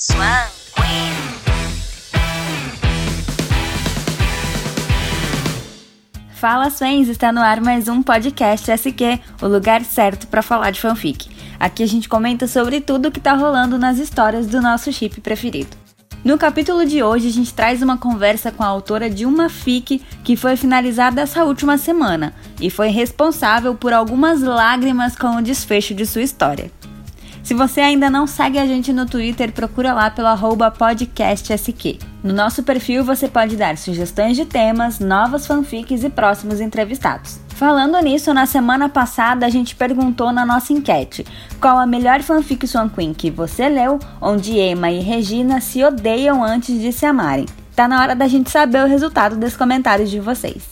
Swan Queen. Fala Swens, está no ar mais um podcast SQ, o lugar certo para falar de fanfic. Aqui a gente comenta sobre tudo que tá rolando nas histórias do nosso chip preferido. No capítulo de hoje, a gente traz uma conversa com a autora de uma fic que foi finalizada essa última semana e foi responsável por algumas lágrimas com o desfecho de sua história. Se você ainda não segue a gente no Twitter, procura lá pelo podcastSQ. No nosso perfil você pode dar sugestões de temas, novas fanfics e próximos entrevistados. Falando nisso, na semana passada a gente perguntou na nossa enquete qual a melhor fanfic Swan Queen que você leu, onde Emma e Regina se odeiam antes de se amarem. Tá na hora da gente saber o resultado dos comentários de vocês.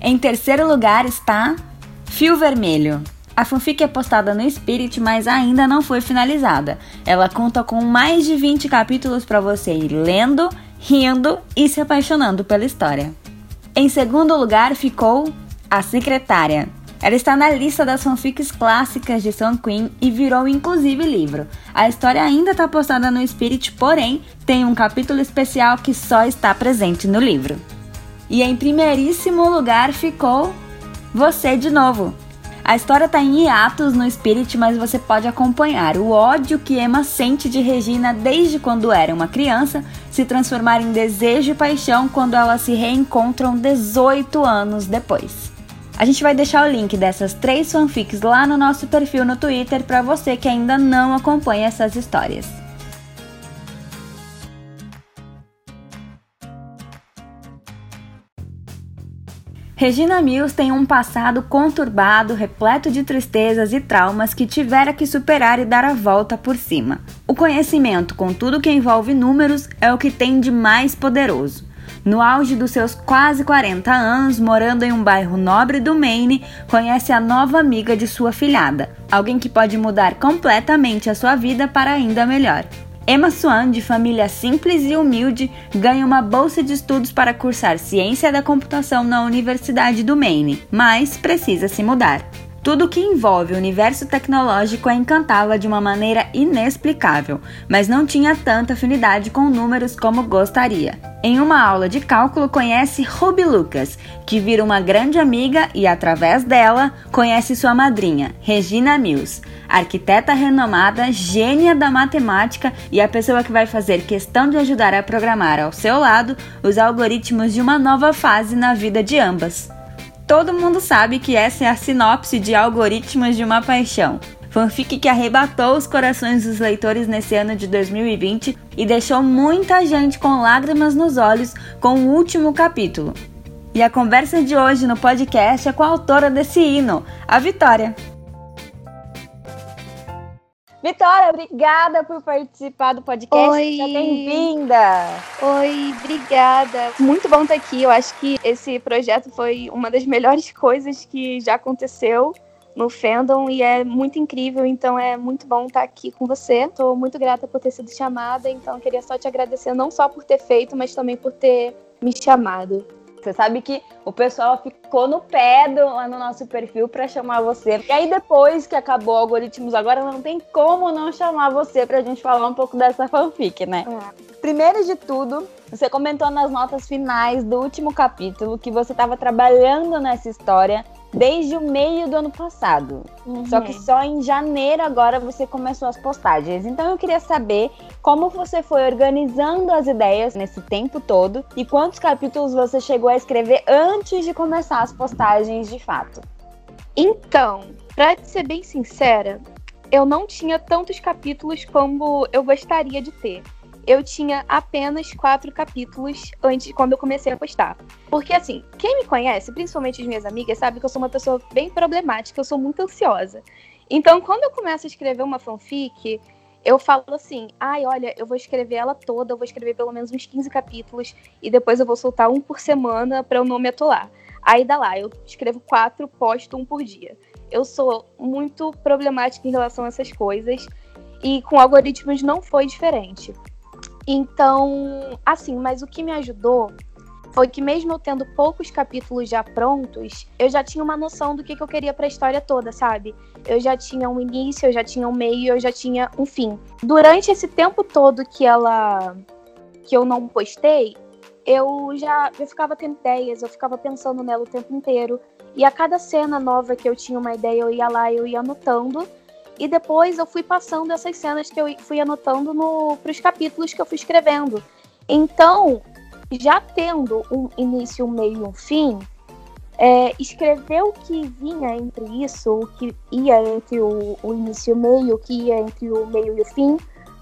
Em terceiro lugar está Fio Vermelho. A fanfic é postada no Spirit, mas ainda não foi finalizada. Ela conta com mais de 20 capítulos para você ir lendo, rindo e se apaixonando pela história. Em segundo lugar ficou A Secretária. Ela está na lista das fanfics clássicas de Sun Queen e virou inclusive livro. A história ainda está postada no Spirit, porém tem um capítulo especial que só está presente no livro. E em primeiríssimo lugar ficou Você de Novo, a história está em hiatos no Spirit, mas você pode acompanhar o ódio que Emma sente de Regina desde quando era uma criança se transformar em desejo e paixão quando elas se reencontram 18 anos depois. A gente vai deixar o link dessas três fanfics lá no nosso perfil no Twitter para você que ainda não acompanha essas histórias. Regina Mills tem um passado conturbado, repleto de tristezas e traumas que tivera que superar e dar a volta por cima. O conhecimento com tudo que envolve números é o que tem de mais poderoso. No auge dos seus quase 40 anos, morando em um bairro nobre do Maine, conhece a nova amiga de sua filhada, alguém que pode mudar completamente a sua vida para ainda melhor. Emma Swan, de família simples e humilde, ganha uma bolsa de estudos para cursar ciência da computação na Universidade do Maine, mas precisa se mudar. Tudo que envolve o universo tecnológico é encantá-la de uma maneira inexplicável, mas não tinha tanta afinidade com números como gostaria. Em uma aula de cálculo, conhece Ruby Lucas, que vira uma grande amiga e, através dela, conhece sua madrinha, Regina Mills, arquiteta renomada, gênia da matemática e a pessoa que vai fazer questão de ajudar a programar ao seu lado os algoritmos de uma nova fase na vida de ambas. Todo mundo sabe que essa é a sinopse de Algoritmos de uma Paixão. Fanfic que arrebatou os corações dos leitores nesse ano de 2020 e deixou muita gente com lágrimas nos olhos com o último capítulo. E a conversa de hoje no podcast é com a autora desse hino, a Vitória. Vitória, obrigada por participar do podcast. Oi. Seja bem-vinda. Oi, obrigada. Muito bom estar aqui. Eu acho que esse projeto foi uma das melhores coisas que já aconteceu no fandom e é muito incrível, então é muito bom estar aqui com você. Estou muito grata por ter sido chamada, então queria só te agradecer não só por ter feito, mas também por ter me chamado. Você sabe que o pessoal ficou no pé do, lá no nosso perfil para chamar você. E aí, depois que acabou o algoritmos, agora não tem como não chamar você pra gente falar um pouco dessa fanfic, né? É. Primeiro de tudo, você comentou nas notas finais do último capítulo que você estava trabalhando nessa história desde o meio do ano passado. Uhum. Só que só em janeiro agora você começou as postagens. Então eu queria saber como você foi organizando as ideias nesse tempo todo e quantos capítulos você chegou a escrever antes de começar as postagens de fato. Então, pra ser bem sincera, eu não tinha tantos capítulos como eu gostaria de ter. Eu tinha apenas quatro capítulos antes quando eu comecei a postar. Porque assim, quem me conhece, principalmente as minhas amigas, sabe que eu sou uma pessoa bem problemática, eu sou muito ansiosa. Então, quando eu começo a escrever uma fanfic, eu falo assim: ai, olha, eu vou escrever ela toda, eu vou escrever pelo menos uns 15 capítulos e depois eu vou soltar um por semana para eu não me atolar. Aí dá lá, eu escrevo quatro, posto um por dia. Eu sou muito problemática em relação a essas coisas e com algoritmos não foi diferente. Então, assim, mas o que me ajudou foi que mesmo eu tendo poucos capítulos já prontos, eu já tinha uma noção do que, que eu queria para a história toda, sabe? Eu já tinha um início, eu já tinha um meio, eu já tinha um fim. Durante esse tempo todo que ela que eu não postei, eu já eu ficava tendo ideias, eu ficava pensando nela o tempo inteiro. E a cada cena nova que eu tinha uma ideia, eu ia lá, eu ia anotando. E depois eu fui passando essas cenas que eu fui anotando para os capítulos que eu fui escrevendo. Então, já tendo um início, um meio e um fim, é, escrever o que vinha entre isso, o que ia entre o, o início e o meio, o que ia entre o meio e o fim,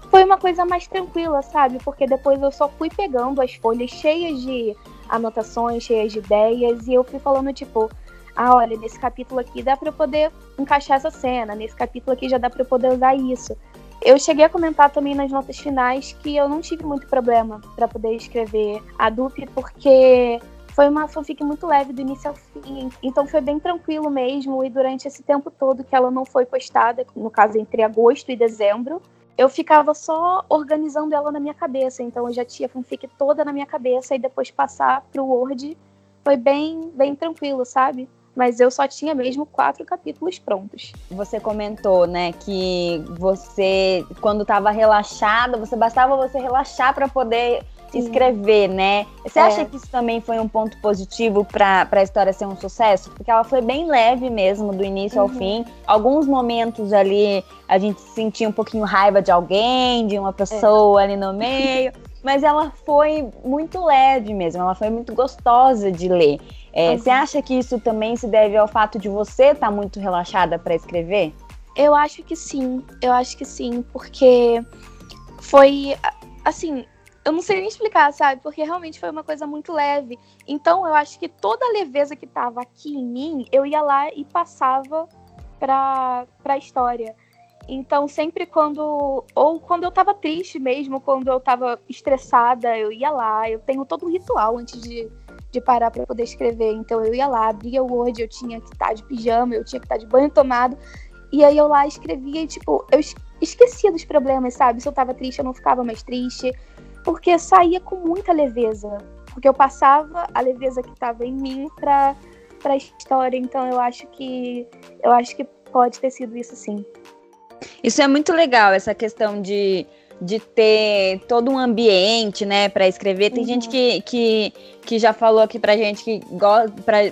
foi uma coisa mais tranquila, sabe? Porque depois eu só fui pegando as folhas cheias de anotações, cheias de ideias, e eu fui falando, tipo, ah, olha, nesse capítulo aqui dá para eu poder encaixar essa cena, nesse capítulo aqui já dá para eu poder usar isso. Eu cheguei a comentar também nas notas finais que eu não tive muito problema para poder escrever a Dupe, porque foi uma fanfic muito leve do início ao fim, então foi bem tranquilo mesmo. E durante esse tempo todo que ela não foi postada, no caso entre agosto e dezembro, eu ficava só organizando ela na minha cabeça. Então eu já tinha a fanfic toda na minha cabeça e depois passar pro Word foi bem, bem tranquilo, sabe? Mas eu só tinha mesmo quatro capítulos prontos. Você comentou, né, que você, quando estava relaxada, você bastava você relaxar para poder Sim. escrever, né? Você é. acha que isso também foi um ponto positivo para a história ser um sucesso? Porque ela foi bem leve mesmo, do início uhum. ao fim. Alguns momentos ali a gente sentia um pouquinho raiva de alguém, de uma pessoa é. ali no meio. mas ela foi muito leve mesmo, ela foi muito gostosa de ler. É, uhum. Você acha que isso também se deve ao fato de você estar tá muito relaxada para escrever? Eu acho que sim, eu acho que sim, porque foi assim, eu não sei nem explicar, sabe? Porque realmente foi uma coisa muito leve. Então eu acho que toda a leveza que tava aqui em mim, eu ia lá e passava pra, pra história. Então, sempre quando. Ou quando eu tava triste mesmo, quando eu tava estressada, eu ia lá. Eu tenho todo um ritual antes de, de parar para poder escrever. Então eu ia lá, abria o Word, eu tinha que estar tá de pijama, eu tinha que estar tá de banho tomado. E aí eu lá escrevia e, tipo, eu esquecia dos problemas, sabe? Se eu tava triste, eu não ficava mais triste. Porque saía com muita leveza. Porque eu passava a leveza que tava em mim pra, pra história. Então eu acho que. Eu acho que pode ter sido isso sim. Isso é muito legal, essa questão de de ter todo um ambiente, né, para escrever. Tem uhum. gente que, que, que já falou aqui pra gente que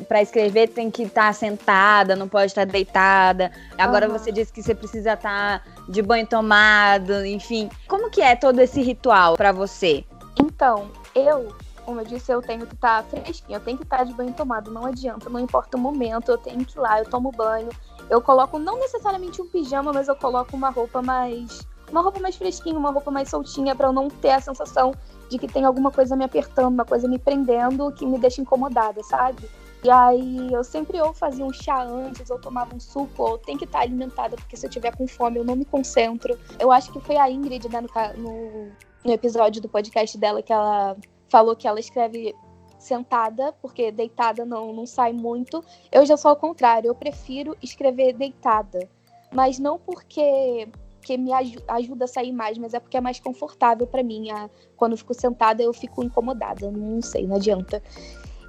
para escrever tem que estar tá sentada, não pode estar tá deitada. Agora uhum. você disse que você precisa estar tá de banho tomado, enfim. Como que é todo esse ritual para você? Então, eu como eu disse, eu tenho que estar tá fresquinha, eu tenho que estar tá de banho tomado, não adianta, não importa o momento, eu tenho que ir lá, eu tomo banho, eu coloco não necessariamente um pijama, mas eu coloco uma roupa mais uma roupa mais fresquinha, uma roupa mais soltinha, para eu não ter a sensação de que tem alguma coisa me apertando, uma coisa me prendendo que me deixa incomodada, sabe? E aí eu sempre ou fazia um chá antes, ou tomava um suco, ou tem que estar alimentada, porque se eu tiver com fome eu não me concentro. Eu acho que foi a Ingrid, né, no, no, no episódio do podcast dela, que ela falou que ela escreve sentada, porque deitada não, não sai muito. Eu já sou ao contrário, eu prefiro escrever deitada. Mas não porque porque me ajuda a sair mais, mas é porque é mais confortável para mim. A, quando eu fico sentada, eu fico incomodada. Não sei, não adianta.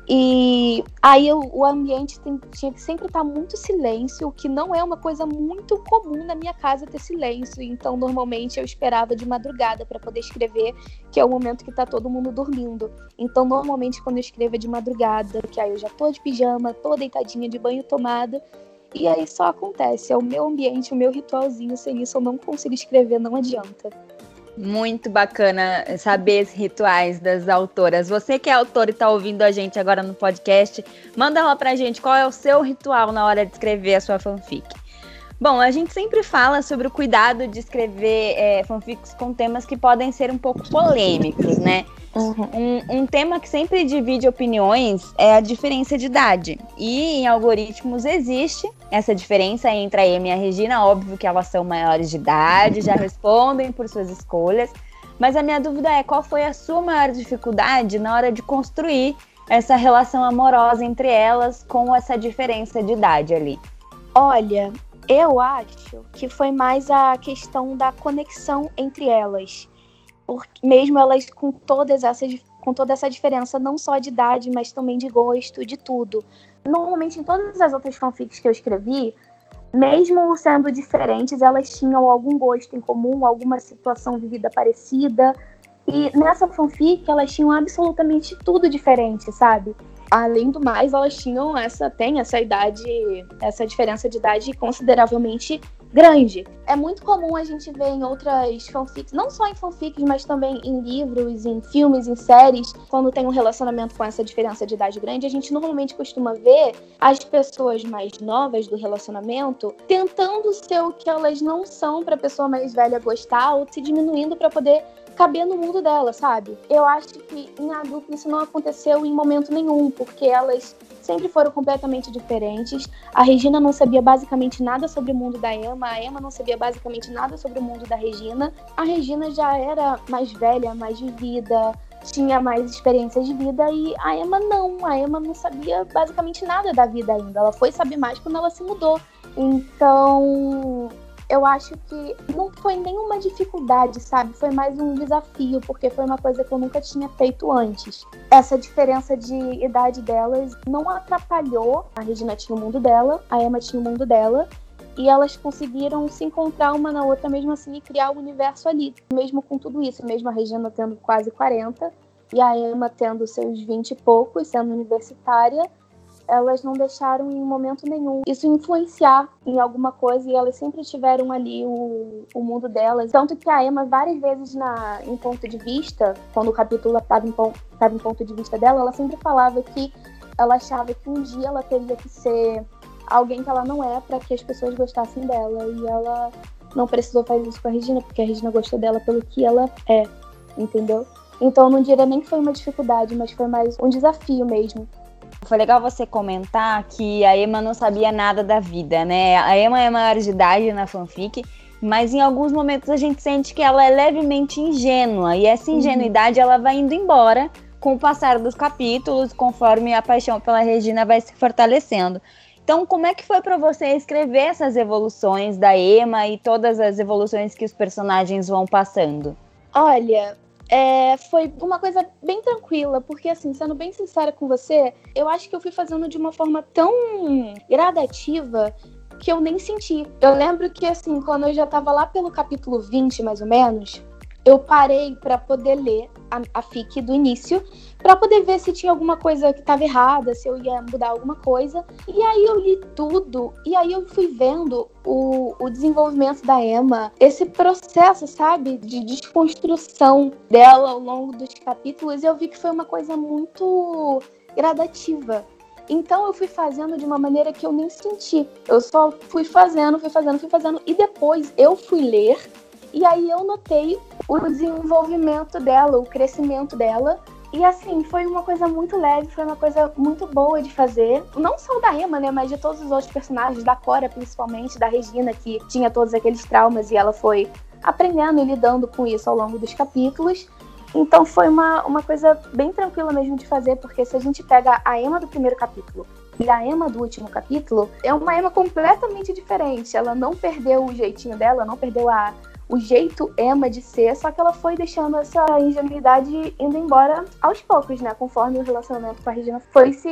E aí eu, o ambiente tem, tinha que sempre estar muito silêncio, o que não é uma coisa muito comum na minha casa ter silêncio. Então, normalmente eu esperava de madrugada para poder escrever, que é o momento que tá todo mundo dormindo. Então, normalmente quando eu escrevo é de madrugada, que aí eu já tô de pijama, tô deitadinha de banho tomada, e aí só acontece, é o meu ambiente, o meu ritualzinho, sem isso eu não consigo escrever, não adianta. Muito bacana saber esses rituais das autoras. Você que é autora e está ouvindo a gente agora no podcast, manda lá pra gente qual é o seu ritual na hora de escrever a sua fanfic. Bom, a gente sempre fala sobre o cuidado de escrever é, fanfics com temas que podem ser um pouco polêmicos, né? Uhum. Um, um, tema que sempre divide opiniões é a diferença de idade. E em algoritmos existe essa diferença entre a Amy e a Regina. Óbvio que elas são maiores de idade, já respondem por suas escolhas. Mas a minha dúvida é qual foi a sua maior dificuldade na hora de construir essa relação amorosa entre elas com essa diferença de idade ali? Olha, eu acho que foi mais a questão da conexão entre elas. Porque mesmo elas com todas essas com toda essa diferença, não só de idade, mas também de gosto, de tudo. Normalmente, em todas as outras fanfics que eu escrevi, mesmo sendo diferentes, elas tinham algum gosto em comum, alguma situação vivida parecida. E nessa fanfic, elas tinham absolutamente tudo diferente, sabe? Além do mais, elas tinham essa, tem essa idade, essa diferença de idade consideravelmente grande. É muito comum a gente ver em outras fanfics, não só em fanfics, mas também em livros, em filmes, em séries, quando tem um relacionamento com essa diferença de idade grande, a gente normalmente costuma ver as pessoas mais novas do relacionamento tentando ser o que elas não são para a pessoa mais velha gostar ou se diminuindo para poder caber no mundo dela, sabe? Eu acho que em adulto isso não aconteceu em momento nenhum, porque elas sempre foram completamente diferentes. A Regina não sabia basicamente nada sobre o mundo da Emma, a Emma não sabia basicamente nada sobre o mundo da Regina. A Regina já era mais velha, mais vivida, tinha mais experiências de vida e a Emma não. A Emma não sabia basicamente nada da vida ainda. Ela foi saber mais quando ela se mudou. Então, eu acho que não foi nenhuma dificuldade, sabe? Foi mais um desafio, porque foi uma coisa que eu nunca tinha feito antes. Essa diferença de idade delas não atrapalhou. A Regina tinha o mundo dela, a Emma tinha o mundo dela. E elas conseguiram se encontrar uma na outra mesmo assim e criar o um universo ali. Mesmo com tudo isso, mesmo a Regina tendo quase 40 e a Emma tendo seus 20 e poucos, sendo universitária, elas não deixaram em momento nenhum isso influenciar em alguma coisa e elas sempre tiveram ali o, o mundo delas. Tanto que a Emma, várias vezes na, em ponto de vista, quando o capítulo estava em, tava em ponto de vista dela, ela sempre falava que ela achava que um dia ela teria que ser alguém que ela não é para que as pessoas gostassem dela. E ela não precisou fazer isso com a Regina, porque a Regina gostou dela pelo que ela é, entendeu? Então eu não diria nem que foi uma dificuldade, mas foi mais um desafio mesmo. Foi legal você comentar que a Emma não sabia nada da vida, né? A Emma é maior de idade na fanfic, mas em alguns momentos a gente sente que ela é levemente ingênua e essa uhum. ingenuidade uhum. ela vai indo embora com o passar dos capítulos, conforme a paixão pela Regina vai se fortalecendo. Então, como é que foi para você escrever essas evoluções da Emma e todas as evoluções que os personagens vão passando? Olha, é, foi uma coisa bem tranquila, porque assim, sendo bem sincera com você, eu acho que eu fui fazendo de uma forma tão gradativa que eu nem senti. Eu lembro que assim, quando eu já tava lá pelo capítulo 20, mais ou menos, eu parei para poder ler a, a FIC do início, para poder ver se tinha alguma coisa que estava errada, se eu ia mudar alguma coisa. E aí eu li tudo, e aí eu fui vendo o, o desenvolvimento da Emma, esse processo, sabe, de desconstrução dela ao longo dos capítulos, e eu vi que foi uma coisa muito gradativa. Então eu fui fazendo de uma maneira que eu nem senti. Eu só fui fazendo, fui fazendo, fui fazendo, e depois eu fui ler e aí eu notei o desenvolvimento dela, o crescimento dela. E assim, foi uma coisa muito leve, foi uma coisa muito boa de fazer. Não só da Emma, né? Mas de todos os outros personagens, da Cora principalmente, da Regina, que tinha todos aqueles traumas e ela foi aprendendo e lidando com isso ao longo dos capítulos. Então foi uma, uma coisa bem tranquila mesmo de fazer, porque se a gente pega a Emma do primeiro capítulo e a Emma do último capítulo, é uma Emma completamente diferente. Ela não perdeu o jeitinho dela, não perdeu a, o jeito Emma de ser, só que ela foi deixando essa ingenuidade indo embora aos poucos, né? Conforme o relacionamento com a Regina foi se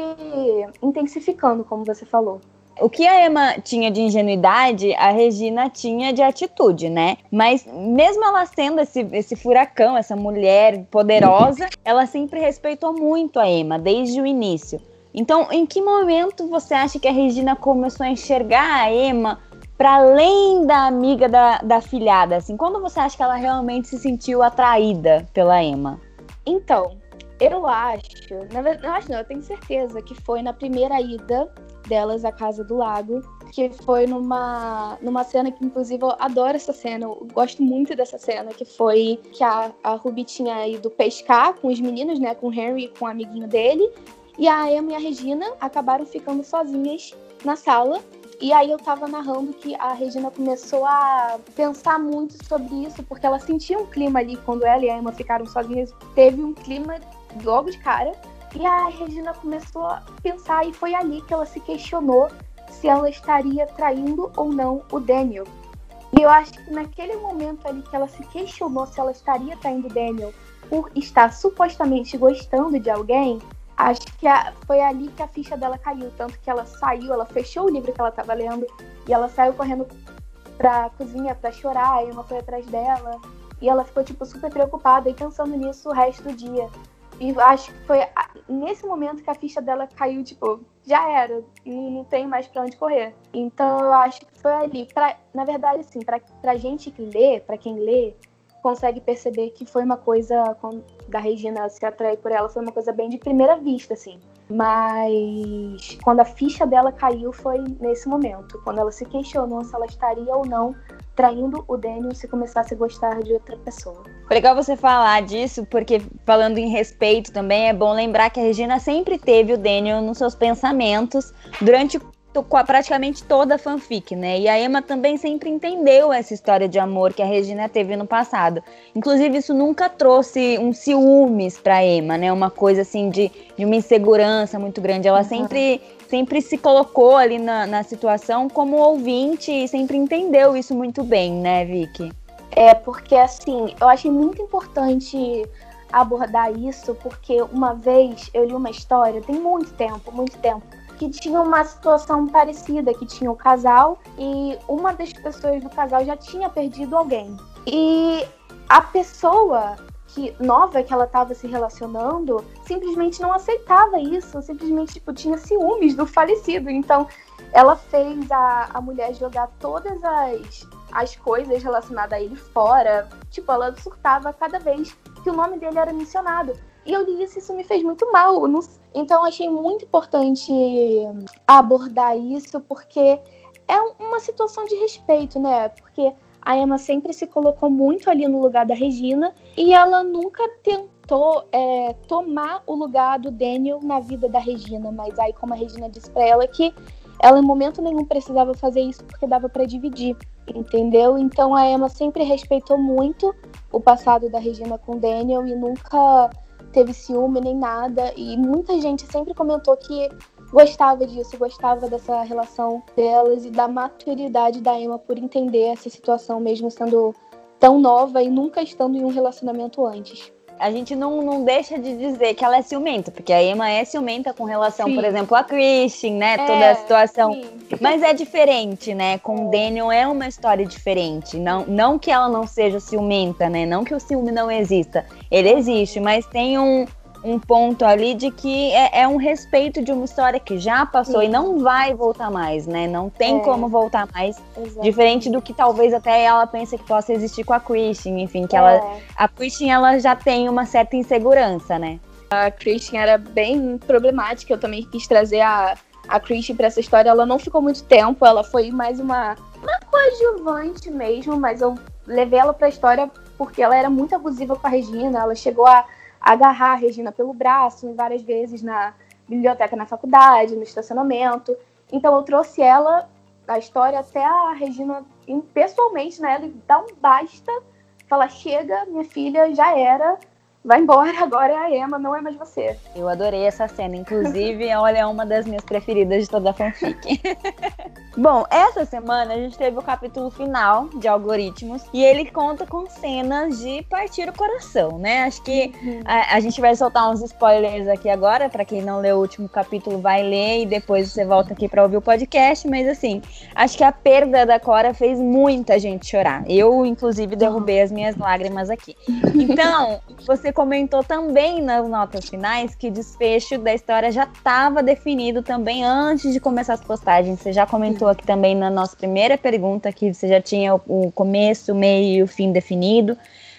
intensificando, como você falou. O que a Emma tinha de ingenuidade, a Regina tinha de atitude, né? Mas mesmo ela sendo esse, esse furacão, essa mulher poderosa, ela sempre respeitou muito a Emma, desde o início. Então, em que momento você acha que a Regina começou a enxergar a Emma para além da amiga da, da filhada? Assim, quando você acha que ela realmente se sentiu atraída pela Emma? Então, eu acho, na verdade, não acho não, eu tenho certeza que foi na primeira ida delas à Casa do Lago, que foi numa, numa cena que, inclusive, eu adoro essa cena, eu gosto muito dessa cena, que foi que a, a Ruby tinha ido pescar com os meninos, né, com o Henry e com o amiguinho dele, e a Emma e a Regina acabaram ficando sozinhas na sala, e aí eu tava narrando que a Regina começou a pensar muito sobre isso, porque ela sentia um clima ali quando ela e a Emma ficaram sozinhas. Teve um clima logo de cara. E a Regina começou a pensar, e foi ali que ela se questionou se ela estaria traindo ou não o Daniel. E eu acho que naquele momento ali que ela se questionou se ela estaria traindo o Daniel, por estar supostamente gostando de alguém, acho que a, foi ali que a ficha dela caiu. Tanto que ela saiu, ela fechou o livro que ela estava lendo e ela saiu correndo pra cozinha pra chorar. E uma foi atrás dela. E ela ficou, tipo, super preocupada e pensando nisso o resto do dia. E acho que foi nesse momento que a ficha dela caiu, tipo, já era, não, não tem mais para onde correr. Então eu acho que foi ali. Pra, na verdade, assim, pra, pra gente que lê, para quem lê, consegue perceber que foi uma coisa da Regina se atrair por ela, foi uma coisa bem de primeira vista, assim. Mas quando a ficha dela caiu foi nesse momento, quando ela se questionou se ela estaria ou não traindo o Daniel se começasse a gostar de outra pessoa. Foi legal você falar disso, porque falando em respeito também, é bom lembrar que a Regina sempre teve o Daniel nos seus pensamentos durante praticamente toda a fanfic, né? E a Emma também sempre entendeu essa história de amor que a Regina teve no passado. Inclusive, isso nunca trouxe um ciúmes pra Emma, né? Uma coisa assim de, de uma insegurança muito grande. Ela uhum. sempre sempre se colocou ali na, na situação como ouvinte e sempre entendeu isso muito bem, né, Vicky? É, porque assim, eu achei muito importante abordar isso, porque uma vez eu li uma história, tem muito tempo, muito tempo, que tinha uma situação parecida, que tinha o um casal e uma das pessoas do casal já tinha perdido alguém. E a pessoa que nova que ela estava se relacionando simplesmente não aceitava isso, simplesmente tipo, tinha ciúmes do falecido. Então ela fez a, a mulher jogar todas as, as coisas relacionadas a ele fora. Tipo, ela surtava cada vez que o nome dele era mencionado. E eu li isso, isso me fez muito mal. Então achei muito importante abordar isso, porque é uma situação de respeito, né? Porque a Emma sempre se colocou muito ali no lugar da Regina e ela nunca tentou é, tomar o lugar do Daniel na vida da Regina. Mas aí, como a Regina disse para ela que ela em momento nenhum precisava fazer isso porque dava para dividir, entendeu? Então a Emma sempre respeitou muito o passado da Regina com o Daniel e nunca teve ciúme nem nada. E muita gente sempre comentou que gostava disso, gostava dessa relação delas e da maturidade da Emma por entender essa situação, mesmo sendo tão nova e nunca estando em um relacionamento antes. A gente não, não deixa de dizer que ela é ciumenta, porque a Emma é ciumenta com relação, sim. por exemplo, a Christian, né? É, toda a situação. Sim. Mas é diferente, né? Com o Daniel é uma história diferente. Não, não que ela não seja ciumenta, né? Não que o ciúme não exista. Ele existe, mas tem um, um ponto ali de que é, é, um respeito de uma história que já passou Sim. e não vai voltar mais, né? Não tem é. como voltar mais. Exatamente. Diferente do que talvez até ela pense que possa existir com a Christian, enfim, que é. ela. A Christian ela já tem uma certa insegurança, né? A Christian era bem problemática, eu também quis trazer a, a Christian para essa história. Ela não ficou muito tempo, ela foi mais uma, uma coadjuvante mesmo, mas eu levei ela pra história porque ela era muito abusiva com a Regina, ela chegou a agarrar a Regina pelo braço várias vezes na biblioteca na faculdade, no estacionamento. Então eu trouxe ela, a história, até a Regina pessoalmente, né? Ele dá um basta, fala, chega, minha filha, já era, vai embora, agora é a Emma, não é mais você. Eu adorei essa cena, inclusive, olha, é uma das minhas preferidas de toda a fanfic. Bom, essa semana a gente teve o capítulo final de algoritmos e ele conta com cenas de partir o coração, né? Acho que uhum. a, a, gente vai soltar uns spoilers aqui agora, para quem não leu o último capítulo vai ler e depois você volta aqui para ouvir o podcast, mas assim, acho que a perda da Cora fez muita gente chorar. Eu, inclusive, derrubei as minhas lágrimas aqui. Então, você comentou também nas notas finais que o desfecho da história já estava definido também antes de começar as postagens. Você já comentou aqui também na nossa primeira pergunta que você já tinha o começo, o meio e o fim definido.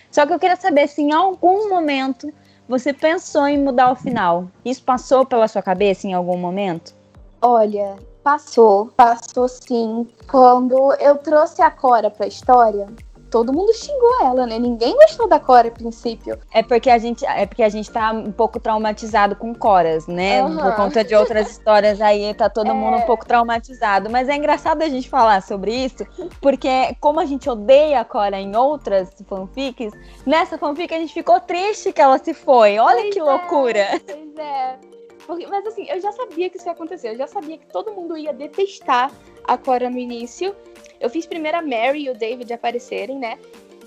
Só que eu queria saber se em algum momento você pensou em mudar o final. Isso passou pela sua cabeça em algum momento? Olha, passou, passou sim. Quando eu trouxe a Cora para a história, todo mundo xingou ela, né? Ninguém gostou da Cora a princípio. É porque a gente, é porque a gente tá um pouco traumatizado com Coras, né? Uhum. Por conta de outras histórias aí, tá todo é... mundo um pouco traumatizado. Mas é engraçado a gente falar sobre isso, porque como a gente odeia a Cora em outras fanfics, nessa fanfic a gente ficou triste que ela se foi. Olha pois que é, loucura. Pois é. Porque, mas assim, eu já sabia que isso ia acontecer. Eu já sabia que todo mundo ia detestar a Cora no início. Eu fiz primeiro a Mary e o David aparecerem, né?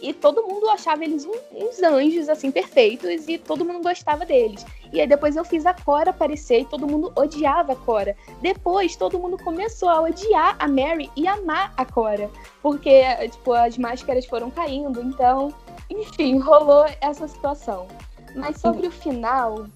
e todo mundo achava eles uns anjos, assim, perfeitos, e todo mundo gostava deles. E aí depois eu fiz a Cora aparecer e todo mundo odiava a Cora. Depois todo mundo começou a odiar a Mary e amar a Cora, porque, tipo, as máscaras foram caindo, então, enfim, rolou essa situação. Mas sobre o final,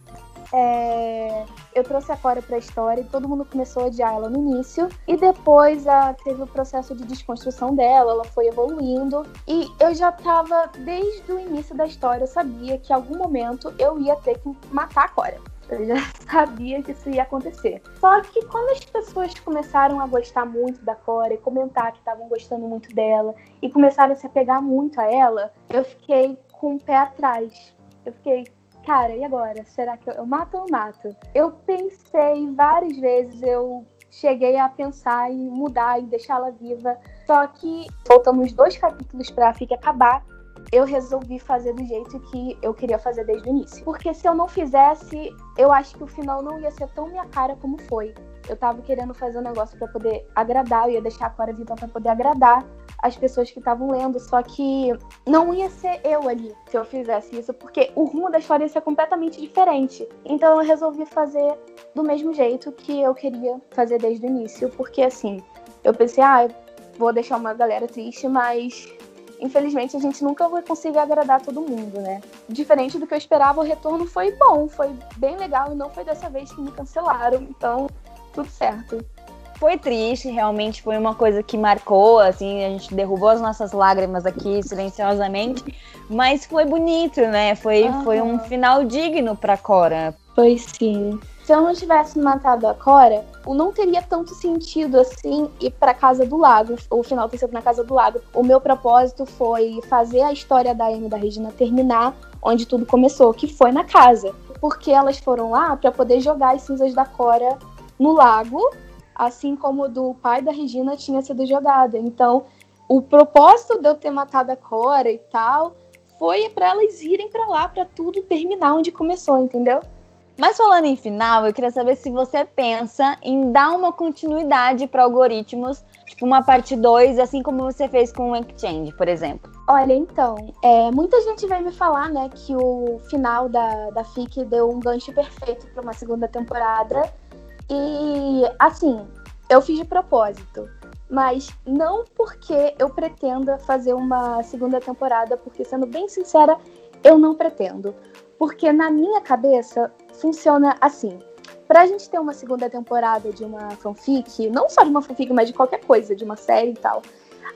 é, eu trouxe a Cora pra história e todo mundo começou a odiar ela no início. E depois a, teve o processo de desconstrução dela, ela foi evoluindo. E eu já tava, desde o início da história, eu sabia que em algum momento eu ia ter que matar a Cora. Eu já sabia que isso ia acontecer. Só que quando as pessoas começaram a gostar muito da Cora e comentar que estavam gostando muito dela e começaram a se apegar muito a ela, eu fiquei com o pé atrás. Eu fiquei, cara, e agora? Será que eu, mato ou mato? Eu pensei várias vezes, eu cheguei a pensar em mudar e deixá-la viva. Só que faltando uns dois capítulos pra FIC acabar, eu resolvi fazer do jeito que eu queria fazer desde o início. Porque se eu não fizesse, eu acho que o final não ia ser tão minha cara como foi. Eu tava querendo fazer um negócio para poder agradar, eu ia deixar a Cora viva para poder agradar as pessoas que estavam lendo, só que não ia ser eu ali se eu fizesse isso, porque o rumo da história ia ser completamente diferente. Então eu resolvi fazer do mesmo jeito que eu queria fazer desde o início, porque assim, eu pensei, ah, vou deixar uma galera triste, mas infelizmente a gente nunca vai conseguir agradar todo mundo, né? Diferente do que eu esperava, o retorno foi bom, foi bem legal e não foi dessa vez que me cancelaram, então tudo certo foi triste, realmente foi uma coisa que marcou, assim, a gente derrubou as nossas lágrimas aqui silenciosamente, mas foi bonito, né? Foi, uhum. foi um final digno para Cora. Foi sim. Se eu não tivesse matado a Cora, não teria tanto sentido assim ir para casa do lago, o final ter sido na casa do lago. O meu propósito foi fazer a história da Amy e da Regina terminar onde tudo começou, que foi na casa, porque elas foram lá para poder jogar as cinzas da Cora no lago assim como do pai da Regina tinha sido jogada. Então, o propósito de eu ter matado a Cora e tal foi para elas irem para lá para tudo terminar onde começou, entendeu? Mas falando em final, eu queria saber se você pensa em dar uma continuidade para algoritmos, tipo uma parte 2, assim como você fez com o Exchange, por exemplo. Olha, então, é, muita gente veio me falar, né, que o final da, da FIC deu um gancho perfeito para uma segunda temporada. E, assim, eu fiz de propósito. Mas não porque eu pretenda fazer uma segunda temporada, porque, sendo bem sincera, eu não pretendo. Porque na minha cabeça funciona assim. Pra gente ter uma segunda temporada de uma fanfic, não só de uma fanfic, mas de qualquer coisa, de uma série e tal,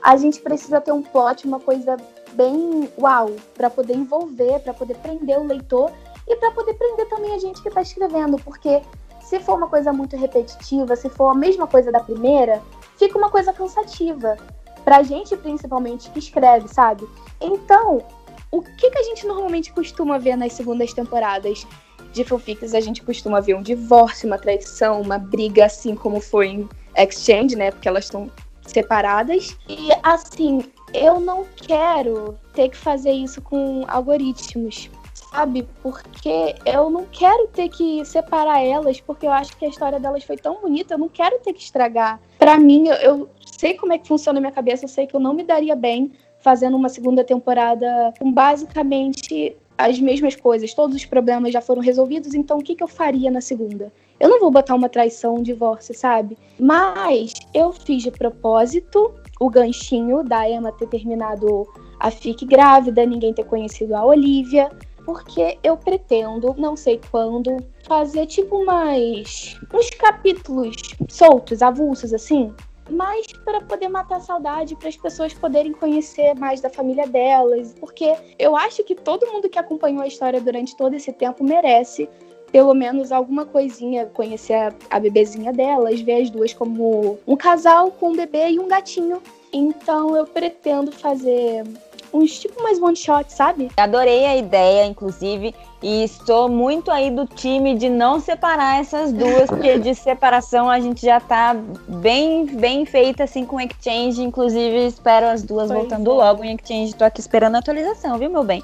a gente precisa ter um plot, uma coisa bem uau, para poder envolver, para poder prender o leitor e para poder prender também a gente que tá escrevendo, porque se for uma coisa muito repetitiva, se for a mesma coisa da primeira, fica uma coisa cansativa. Pra gente, principalmente, que escreve, sabe? Então, o que, que a gente normalmente costuma ver nas segundas temporadas de fanfics? A gente costuma ver um divórcio, uma traição, uma briga, assim como foi em Exchange, né? Porque elas estão separadas. E, assim, eu não quero ter que fazer isso com algoritmos sabe? Porque eu não quero ter que separar elas, porque eu acho que a história delas foi tão bonita, eu não quero ter que estragar. Para mim, eu, eu sei como é que funciona a minha cabeça, eu sei que eu não me daria bem fazendo uma segunda temporada com basicamente as mesmas coisas, todos os problemas já foram resolvidos, então o que, que eu faria na segunda? Eu não vou botar uma traição, um divórcio, sabe? Mas eu fiz de propósito o ganchinho da Emma ter terminado a FIC grávida, ninguém ter conhecido a Olivia, porque eu pretendo, não sei quando, fazer tipo mais uns capítulos soltos, avulsos assim, mas para poder matar a saudade, para as pessoas poderem conhecer mais da família delas, porque eu acho que todo mundo que acompanhou a história durante todo esse tempo merece pelo menos alguma coisinha, conhecer a, a bebezinha delas, ver as duas como um casal com um bebê e um gatinho. Então eu pretendo fazer uns tipo mais one shot, sabe? Adorei a ideia, inclusive, e estou muito aí do time de não separar essas duas, porque de separação a gente já tá bem, bem feita assim com Exchange, inclusive espero as duas pois voltando é. logo em Exchange, tô aqui esperando a atualização, viu, meu bem?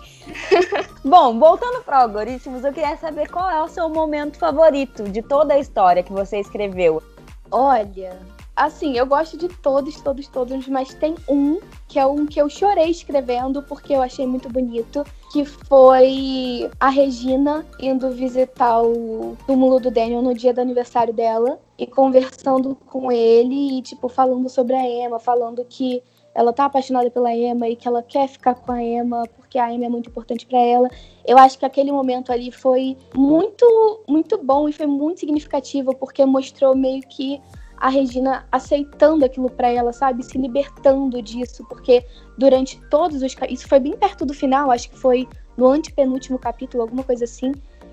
Bom, voltando para algoritmos, eu queria saber qual é o seu momento favorito de toda a história que você escreveu. Olha, Assim, eu gosto de todos, todos, todos, mas tem um que é um que eu chorei escrevendo porque eu achei muito bonito, que foi a Regina indo visitar o túmulo do Daniel no dia do aniversário dela e conversando com ele e tipo falando sobre a Emma, falando que ela tá apaixonada pela Emma e que ela quer ficar com a Emma porque a Emma é muito importante para ela. Eu acho que aquele momento ali foi muito, muito bom e foi muito significativo porque mostrou meio que a Regina aceitando aquilo para ela, sabe? Se libertando disso, porque durante todos os. Isso foi bem perto do final, acho que foi no antepenúltimo capítulo, alguma coisa assim.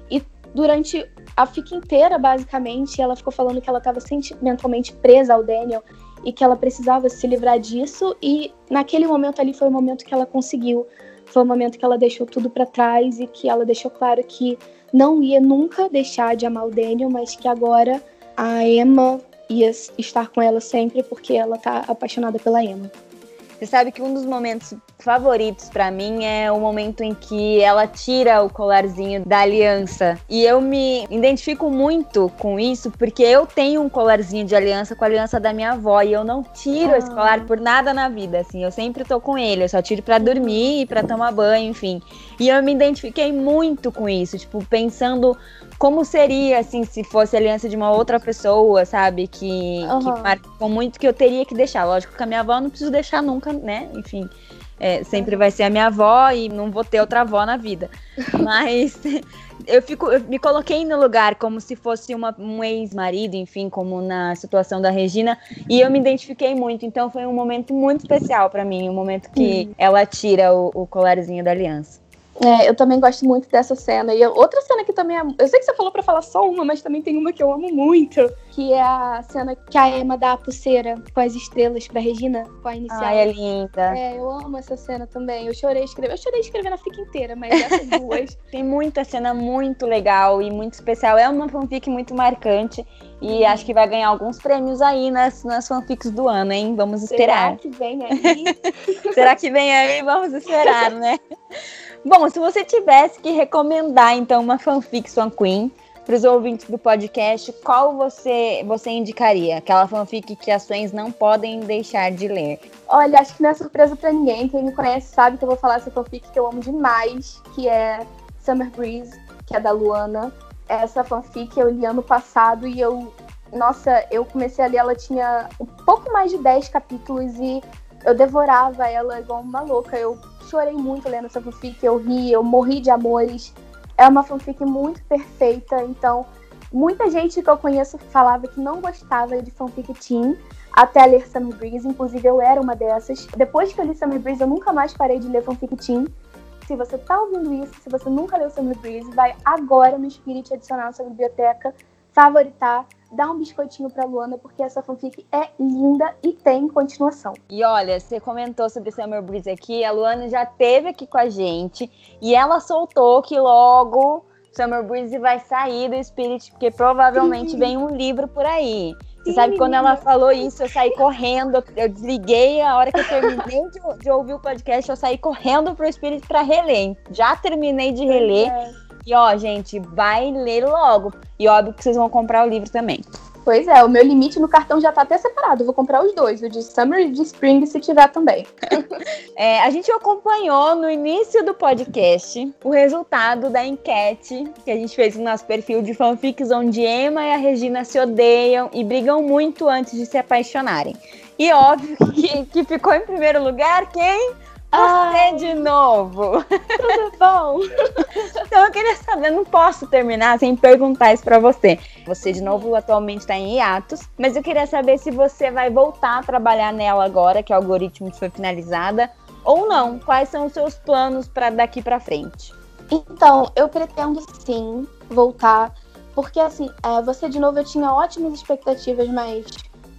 E durante a fica inteira, basicamente, ela ficou falando que ela estava sentimentalmente presa ao Daniel e que ela precisava se livrar disso. E naquele momento ali foi o momento que ela conseguiu. Foi o momento que ela deixou tudo para trás e que ela deixou claro que não ia nunca deixar de amar o Daniel, mas que agora a Emma ia estar com ela sempre porque ela tá apaixonada pela Emma. Você sabe que um dos momentos favoritos para mim é o momento em que ela tira o colarzinho da aliança. E eu me identifico muito com isso porque eu tenho um colarzinho de aliança com a aliança da minha avó e eu não tiro ah. esse colar por nada na vida, assim. Eu sempre tô com ele, eu só tiro para dormir e para tomar banho, enfim. E eu me identifiquei muito com isso, tipo, pensando como seria, assim, se fosse aliança de uma outra pessoa, sabe? Que, uhum. que marcou muito que eu teria que deixar. Lógico que a minha avó eu não preciso deixar nunca, né? Enfim. É, sempre vai ser a minha avó e não vou ter outra avó na vida. Mas eu fico, eu me coloquei no lugar como se fosse uma, um ex-marido, enfim, como na situação da Regina, e eu me identifiquei muito. Então foi um momento muito especial para mim, o um momento que hum. ela tira o, o colarzinho da aliança. É, eu também gosto muito dessa cena. E outra cena que também é. Eu sei que você falou para falar só uma, mas também tem uma que eu amo muito. Que é a cena que a Emma dá a pulseira com as estrelas pra Regina, com a inicial. Ai, é linda. É, eu amo essa cena também. Eu chorei escrevendo. Eu chorei escrevendo a fica inteira, mas essas duas. tem muita cena muito legal e muito especial. É uma fanfic muito marcante. E acho que vai ganhar alguns prêmios aí nas, nas fanfics do ano, hein? Vamos esperar. Será que vem aí? Será que vem aí? Vamos esperar, né? Bom, se você tivesse que recomendar, então, uma fanfic Swan Queen para os ouvintes do podcast, qual você, você indicaria? Aquela fanfic que fãs não podem deixar de ler. Olha, acho que não é surpresa para ninguém. Quem me conhece sabe que eu vou falar essa fanfic que eu amo demais, que é Summer Breeze, que é da Luana. Essa fanfic eu li ano passado e eu. Nossa, eu comecei a ler, ela tinha um pouco mais de 10 capítulos e eu devorava ela igual uma louca. Eu chorei muito lendo essa fanfic, eu ri, eu morri de amores. É uma fanfic muito perfeita, então muita gente que eu conheço falava que não gostava de fanfic teen até ler Summer Breeze, inclusive eu era uma dessas. Depois que eu li Summer Breeze, eu nunca mais parei de ler fanfic teen. Se você tá ouvindo isso, se você nunca leu Summer Breeze, vai agora no Spirit adicionar na sua biblioteca, favoritar, dá um biscoitinho pra Luana, porque essa fanfic é linda e tem continuação. E olha, você comentou sobre Summer Breeze aqui, a Luana já teve aqui com a gente e ela soltou que logo Summer Breeze vai sair do Spirit, porque provavelmente Sim. vem um livro por aí. Você Sim, sabe, quando ela falou isso, eu saí correndo, eu desliguei a hora que eu terminei de, de ouvir o podcast, eu saí correndo pro Spirit para reler. Já terminei de reler. É. E ó, gente, vai ler logo. E óbvio que vocês vão comprar o livro também. Pois é, o meu limite no cartão já tá até separado. Vou comprar os dois, o de Summer e de Spring, se tiver também. é, a gente acompanhou no início do podcast o resultado da enquete que a gente fez no nosso perfil de fanfics, onde Emma e a Regina se odeiam e brigam muito antes de se apaixonarem. E óbvio que, que ficou em primeiro lugar quem? Você de novo. Tudo bom? então eu queria saber, não posso terminar sem perguntar isso para você. Você de novo atualmente está em hiatos, mas eu queria saber se você vai voltar a trabalhar nela agora que o algoritmo foi finalizada ou não. Quais são os seus planos para daqui para frente? Então, eu pretendo sim voltar, porque assim, é, você de novo eu tinha ótimas expectativas, mas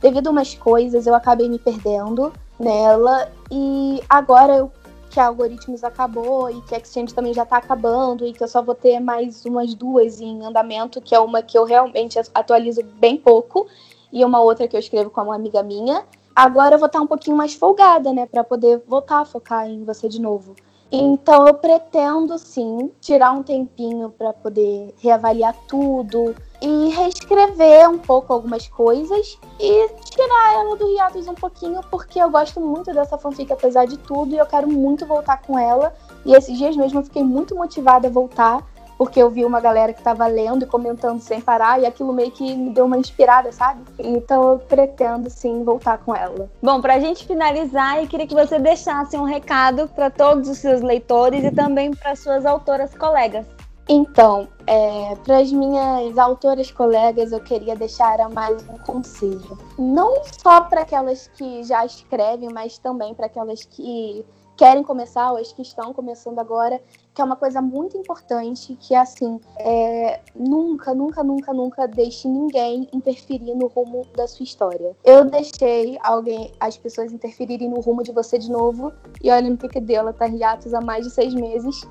devido a umas coisas eu acabei me perdendo nela. E agora eu, que a Algoritmos acabou e que a Exchange também já tá acabando e que eu só vou ter mais umas duas em andamento, que é uma que eu realmente atualizo bem pouco e uma outra que eu escrevo com uma amiga minha. Agora eu vou estar um pouquinho mais folgada, né, para poder voltar a focar em você de novo. Então eu pretendo sim tirar um tempinho para poder reavaliar tudo e reescrever um pouco algumas coisas e tirar ela do hiatus um pouquinho porque eu gosto muito dessa fanfic apesar de tudo e eu quero muito voltar com ela. E esses dias mesmo eu fiquei muito motivada a voltar porque eu vi uma galera que tava lendo e comentando sem parar, e aquilo meio que me deu uma inspirada, sabe? Então eu pretendo sim voltar com ela. Bom, pra gente finalizar, eu queria que você deixasse um recado para todos os seus leitores e também para suas autoras colegas. Então, é, para as minhas autoras colegas, eu queria deixar mais um conselho. Não só para aquelas que já escrevem, mas também para aquelas que querem começar ou as que estão começando agora, que é uma coisa muito importante, que é assim, é, nunca, nunca, nunca, nunca deixe ninguém interferir no rumo da sua história. Eu deixei alguém, as pessoas interferirem no rumo de você de novo, e olha no que que deu, ela tá hiatus há mais de seis meses.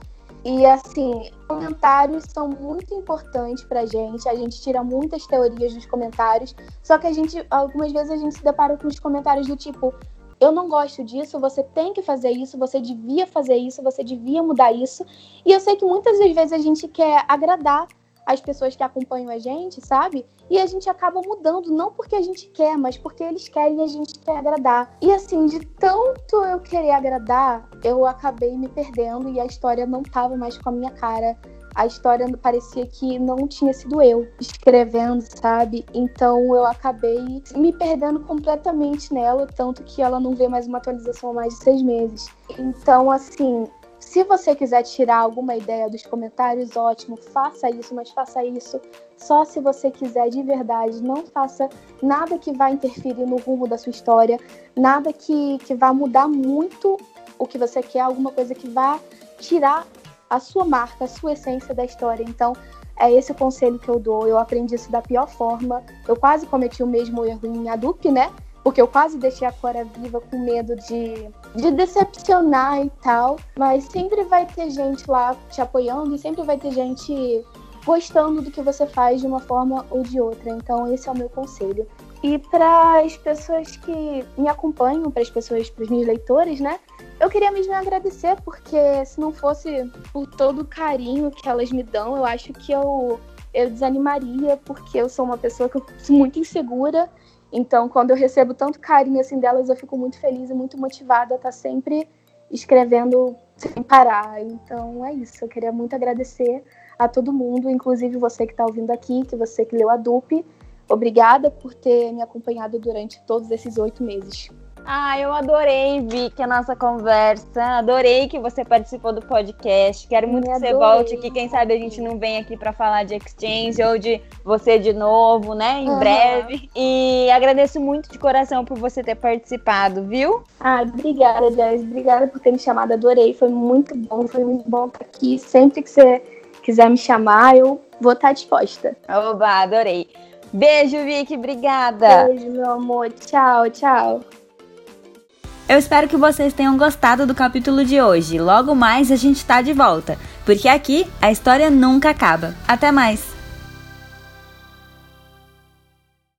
E assim, comentários são muito importantes pra gente. A gente tira muitas teorias dos comentários. Só que a gente, algumas vezes, a gente se depara com os comentários do tipo: eu não gosto disso, você tem que fazer isso, você devia fazer isso, você devia mudar isso. E eu sei que muitas das vezes a gente quer agradar as pessoas que acompanham a gente, sabe? E a gente acaba mudando, não porque a gente quer, mas porque eles querem e a gente quer agradar. E assim, de tanto eu querer agradar, eu acabei me perdendo e a história não tava mais com a minha cara a história parecia que não tinha sido eu escrevendo, sabe? Então eu acabei me perdendo completamente nela, tanto que ela não vê mais uma atualização há mais de seis meses. Então, assim, se você quiser tirar alguma ideia dos comentários, ótimo, faça isso, mas faça isso só se você quiser de verdade. Não faça nada que vá interferir no rumo da sua história, nada que, que vá mudar muito o que você quer, alguma coisa que vá tirar a sua marca, a sua essência da história. Então, é esse o conselho que eu dou. Eu aprendi isso da pior forma. Eu quase cometi o mesmo erro em Adup, né? Porque eu quase deixei a Cora viva com medo de, de decepcionar e tal. Mas sempre vai ter gente lá te apoiando e sempre vai ter gente gostando do que você faz de uma forma ou de outra. Então, esse é o meu conselho. E para as pessoas que me acompanham, para as pessoas, para os meus leitores, né? Eu queria mesmo agradecer, porque se não fosse por todo o carinho que elas me dão, eu acho que eu, eu desanimaria, porque eu sou uma pessoa que eu sou muito insegura. Então, quando eu recebo tanto carinho assim delas, eu fico muito feliz e muito motivada a estar sempre escrevendo sem parar. Então, é isso. Eu queria muito agradecer a todo mundo, inclusive você que está ouvindo aqui, que você que leu a DUP. Obrigada por ter me acompanhado durante todos esses oito meses. Ah, eu adorei, Vicky, a nossa conversa. Adorei que você participou do podcast. Quero muito que você volte aqui. Quem sabe a gente não vem aqui para falar de exchange ou de você de novo, né? Em uhum. breve. E agradeço muito de coração por você ter participado, viu? Ah, obrigada, Jess. Obrigada por ter me chamado. Adorei. Foi muito bom. Foi muito bom estar aqui. Sempre que você quiser me chamar, eu vou estar disposta. Oba, adorei. Beijo, Vicky. Obrigada. Beijo, meu amor. Tchau, tchau. Eu espero que vocês tenham gostado do capítulo de hoje. Logo mais a gente tá de volta, porque aqui a história nunca acaba. Até mais!